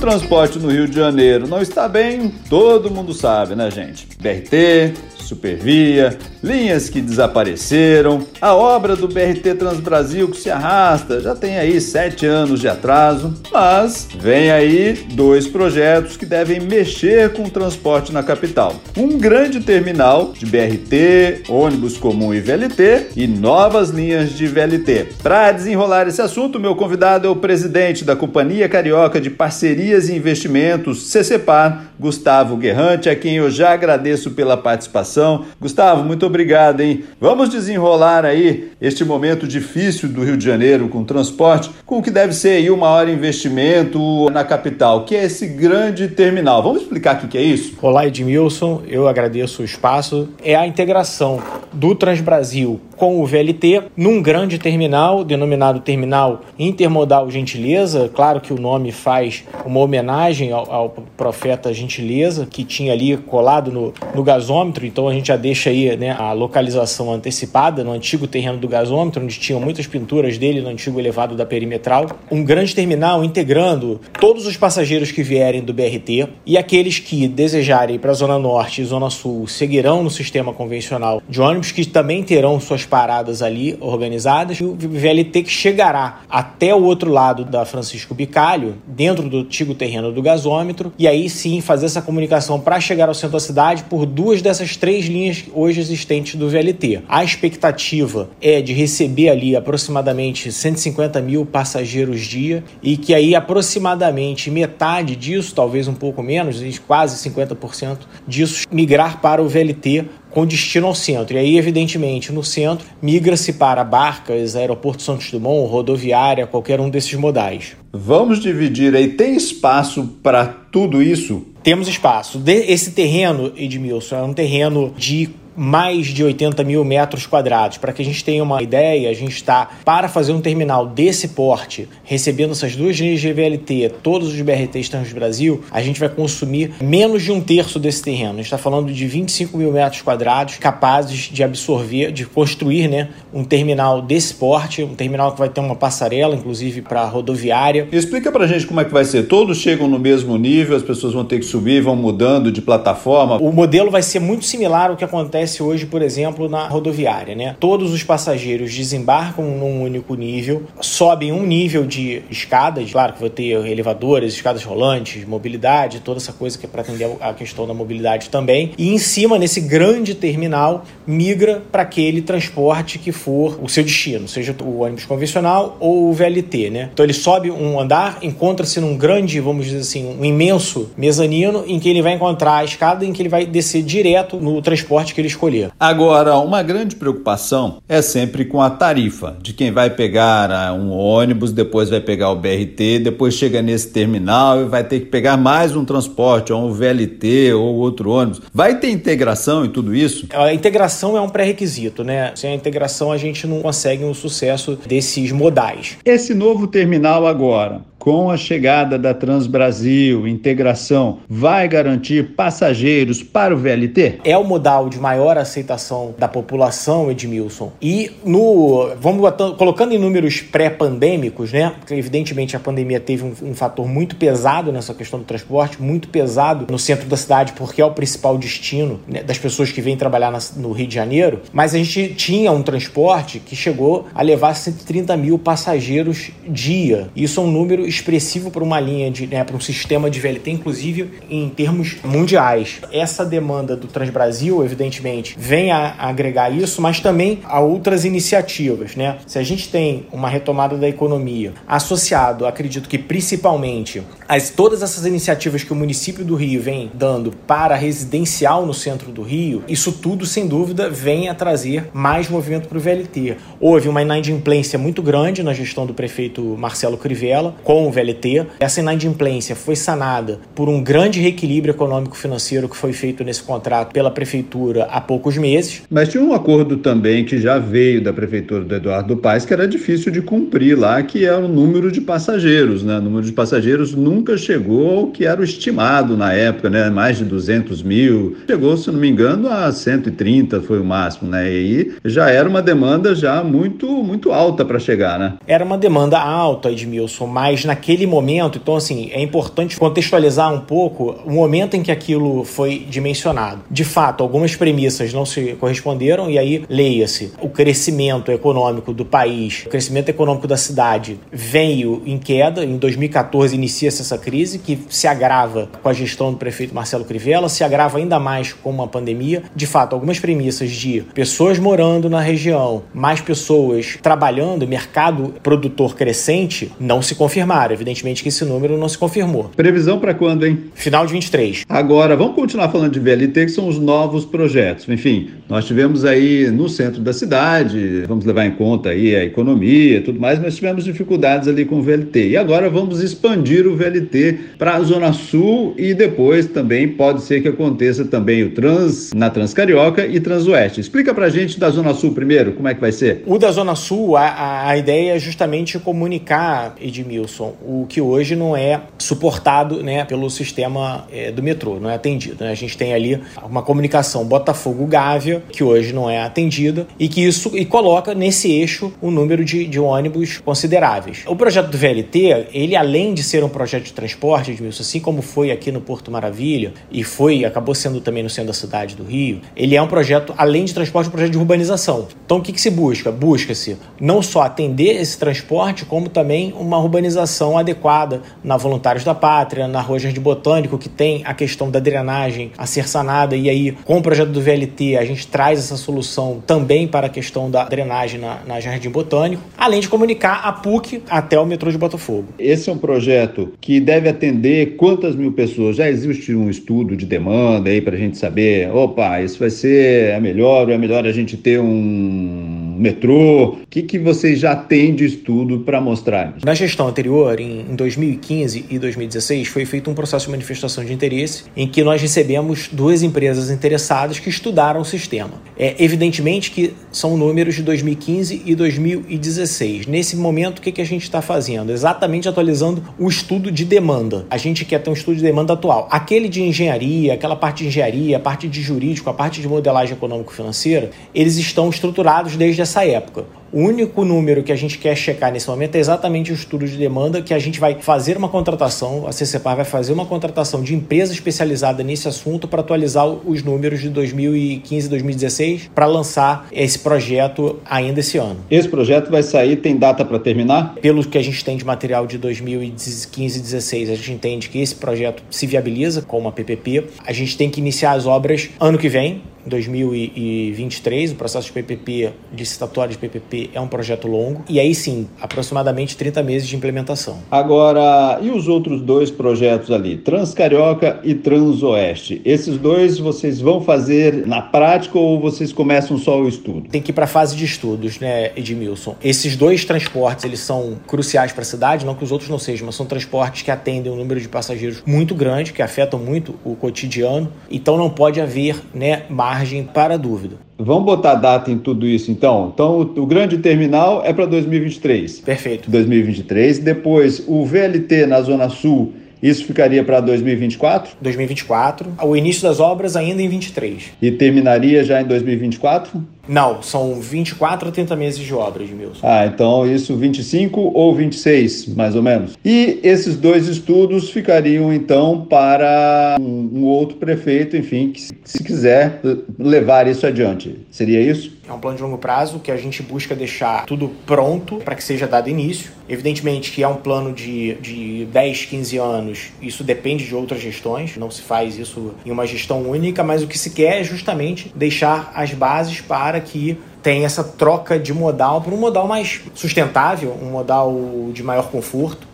Transporte no Rio de Janeiro não está bem, todo mundo sabe, né, gente? BRT, Supervia, linhas que desapareceram, a obra do BRT Transbrasil que se arrasta, já tem aí sete anos de atraso, mas vem aí dois projetos que devem mexer com o transporte na capital. Um grande terminal de BRT, ônibus comum e VLT e novas linhas de VLT. Para desenrolar esse assunto, meu convidado é o presidente da Companhia Carioca de Parcerias e Investimentos, CCPAR, Gustavo Guerrante, a quem eu já agradeço pela participação Gustavo, muito obrigado, hein? Vamos desenrolar aí este momento difícil do Rio de Janeiro com transporte, com o que deve ser aí o maior investimento na capital, que é esse grande terminal. Vamos explicar o que é isso? Olá, Edmilson, eu agradeço o espaço. É a integração do Transbrasil com o VLT num grande terminal, denominado Terminal Intermodal Gentileza. Claro que o nome faz uma homenagem ao, ao profeta Gentileza, que tinha ali colado no, no gasômetro, então a gente já deixa aí né, a localização antecipada no antigo terreno do gasômetro, onde tinham muitas pinturas dele no antigo elevado da perimetral. Um grande terminal integrando todos os passageiros que vierem do BRT e aqueles que desejarem para a Zona Norte e Zona Sul seguirão no sistema convencional de ônibus, que também terão suas paradas ali organizadas, e o VLT que chegará até o outro lado da Francisco Bicalho, dentro do antigo terreno do gasômetro, e aí sim fazer essa comunicação para chegar ao centro da cidade por duas dessas três linhas hoje existentes do VLT. A expectativa é de receber ali aproximadamente 150 mil passageiros dia e que aí aproximadamente metade disso, talvez um pouco menos, quase 50% disso, migrar para o VLT com destino ao centro. E aí, evidentemente, no centro, migra-se para barcas, aeroporto Santos Dumont, rodoviária, qualquer um desses modais. Vamos dividir aí, tem espaço para tudo isso? Temos espaço. Esse terreno, Edmilson, é um terreno de mais de 80 mil metros quadrados. Para que a gente tenha uma ideia, a gente está, para fazer um terminal desse porte, recebendo essas duas linhas de VLT, todos os BRTs do Brasil, a gente vai consumir menos de um terço desse terreno. A gente está falando de 25 mil metros quadrados capazes de absorver, de construir né, um terminal desse porte, um terminal que vai ter uma passarela, inclusive para rodoviária. Explica para a gente como é que vai ser. Todos chegam no mesmo nível, as pessoas vão ter que subir, vão mudando de plataforma. O modelo vai ser muito similar ao que acontece acontece hoje, por exemplo, na rodoviária, né? Todos os passageiros desembarcam num único nível, sobem um nível de escadas, claro que vai ter elevadores, escadas rolantes, mobilidade, toda essa coisa que é para atender a questão da mobilidade também. E em cima, nesse grande terminal, migra para aquele transporte que for o seu destino, seja o ônibus convencional ou o VLT, né? Então ele sobe um andar, encontra-se num grande, vamos dizer assim, um imenso mezanino em que ele vai encontrar a escada em que ele vai descer direto no transporte que ele escolher. Agora, uma grande preocupação é sempre com a tarifa de quem vai pegar ah, um ônibus, depois vai pegar o BRT, depois chega nesse terminal e vai ter que pegar mais um transporte, ou um VLT ou outro ônibus. Vai ter integração e tudo isso? A integração é um pré-requisito, né? Sem a integração a gente não consegue o um sucesso desses modais. Esse novo terminal agora, com a chegada da Transbrasil, integração, vai garantir passageiros para o VLT? É o modal de maior aceitação da população, Edmilson. E no vamos colocando em números pré-pandêmicos, né? Porque evidentemente a pandemia teve um, um, fator muito pesado nessa questão do transporte, muito pesado no centro da cidade, porque é o principal destino né, das pessoas que vêm trabalhar na, no Rio de Janeiro. Mas a gente tinha um transporte que chegou a levar 130 mil passageiros dia. Isso é um número expressivo para uma linha de, né, para um sistema de VLT, inclusive em termos mundiais. Essa demanda do Transbrasil, evidentemente, vem a agregar isso, mas também a outras iniciativas, né? Se a gente tem uma retomada da economia associado, acredito que principalmente as todas essas iniciativas que o município do Rio vem dando para residencial no centro do Rio, isso tudo sem dúvida vem a trazer mais movimento para o VLT. Houve uma inadimplência muito grande na gestão do prefeito Marcelo Crivella com o VLT. Essa inadimplência foi sanada por um grande reequilíbrio econômico-financeiro que foi feito nesse contrato pela prefeitura há poucos meses. Mas tinha um acordo também que já veio da prefeitura do Eduardo Paes que era difícil de cumprir lá, que é o número de passageiros, né? O número de passageiros nunca chegou ao que era o estimado na época, né? Mais de 200 mil. Chegou, se não me engano, a 130 foi o máximo, né? E aí já era uma demanda já muito, muito alta para chegar, né? Era uma demanda alta, Edmilson, mas naquele momento, então assim, é importante contextualizar um pouco o momento em que aquilo foi dimensionado. De fato, algumas premissas não se corresponderam e aí leia-se o crescimento econômico do país, o crescimento econômico da cidade veio em queda. Em 2014 inicia-se essa crise que se agrava com a gestão do prefeito Marcelo Crivella, se agrava ainda mais com uma pandemia. De fato, algumas premissas de pessoas morando na região, mais pessoas trabalhando, mercado produtor crescente, não se confirmaram. Evidentemente que esse número não se confirmou. Previsão para quando, hein? Final de 23. Agora, vamos continuar falando de VLT, que são os novos projetos. Enfim, nós tivemos aí no centro da cidade, vamos levar em conta aí a economia e tudo mais, mas tivemos dificuldades ali com o VLT. E agora vamos expandir o VLT para a Zona Sul e depois também pode ser que aconteça também o Trans na Transcarioca e Transoeste. Explica pra gente da Zona Sul primeiro, como é que vai ser? O da Zona Sul, a, a ideia é justamente comunicar, Edmilson, o que hoje não é suportado né, pelo sistema é, do metrô, não é atendido. Né? A gente tem ali uma comunicação Botafogo-Gávea, que hoje não é atendida, e que isso e coloca nesse eixo um número de, de ônibus consideráveis. O projeto do VLT, ele além de ser um projeto de transporte, Edmilson, assim como foi aqui no Porto Maravilha, e foi, acabou sendo também no centro da cidade do Rio, ele é um projeto, além de transporte, um projeto de urbanização. Então o que, que se busca? Busca-se não só atender esse transporte, como também uma urbanização adequada na Voluntários da Pátria, na Rua Jardim Botânico, que tem a questão da drenagem a ser sanada, e aí com o projeto do VLT a gente traz essa solução também para a questão da drenagem na, na Jardim Botânico, além de comunicar a PUC até o metrô de Botafogo. Esse é um projeto que deve atender quantas mil pessoas? Já existe um estudo de demanda aí para a gente saber, opa, isso vai ser a melhor, ou é melhor a gente ter um metrô? O que, que vocês já têm de estudo para mostrar? Na gestão anterior, em, em 2015 e 2016, foi feito um processo de manifestação de interesse em que nós recebemos duas empresas interessadas que estudaram o sistema. É evidentemente que são números de 2015 e 2016. Nesse momento, o que, que a gente está fazendo? Exatamente atualizando o estudo de demanda. A gente quer ter um estudo de demanda atual. Aquele de engenharia, aquela parte de engenharia, a parte de jurídico, a parte de modelagem econômico-financeira, eles estão estruturados desde essa época. O único número que a gente quer checar nesse momento é exatamente o estudo de demanda, que a gente vai fazer uma contratação, a CCPAR vai fazer uma contratação de empresa especializada nesse assunto para atualizar os números de 2015 e 2016 para lançar esse projeto ainda esse ano. Esse projeto vai sair, tem data para terminar? Pelo que a gente tem de material de 2015 e 2016, a gente entende que esse projeto se viabiliza com uma PPP. A gente tem que iniciar as obras ano que vem, 2023. O processo de PPP, licitatório de PPP, é um projeto longo. E aí sim, aproximadamente 30 meses de implementação. Agora, e os outros dois projetos ali? Transcarioca e Transoeste. Esses dois vocês vão fazer na prática ou vocês começam só o estudo? Tem que ir para a fase de estudos, né, Edmilson? Esses dois transportes, eles são cruciais para a cidade, não que os outros não sejam, mas são transportes que atendem um número de passageiros muito grande, que afetam muito o cotidiano. Então não pode haver, né, margem para dúvida. Vamos botar data em tudo isso, então. Então, o, o grande terminal é para 2023. Perfeito. 2023. Depois, o VLT na Zona Sul, isso ficaria para 2024? 2024. O início das obras ainda em 23. E terminaria já em 2024? Não, são 24 a 30 meses de obra, Edmilson. Ah, então isso 25 ou 26, mais ou menos. E esses dois estudos ficariam então para um, um outro prefeito, enfim, que se quiser levar isso adiante. Seria isso? É um plano de longo prazo que a gente busca deixar tudo pronto para que seja dado início. Evidentemente que é um plano de, de 10, 15 anos, isso depende de outras gestões, não se faz isso em uma gestão única, mas o que se quer é justamente deixar as bases para que tenha essa troca de modal para um modal mais sustentável, um modal de maior conforto.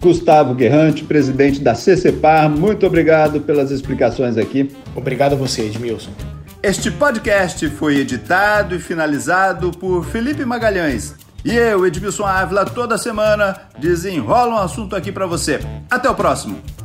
Gustavo Guerrante, presidente da CCPAR, muito obrigado pelas explicações aqui. Obrigado a você, Edmilson. Este podcast foi editado e finalizado por Felipe Magalhães. E eu, Edmilson Ávila, toda semana desenrola um assunto aqui para você. Até o próximo!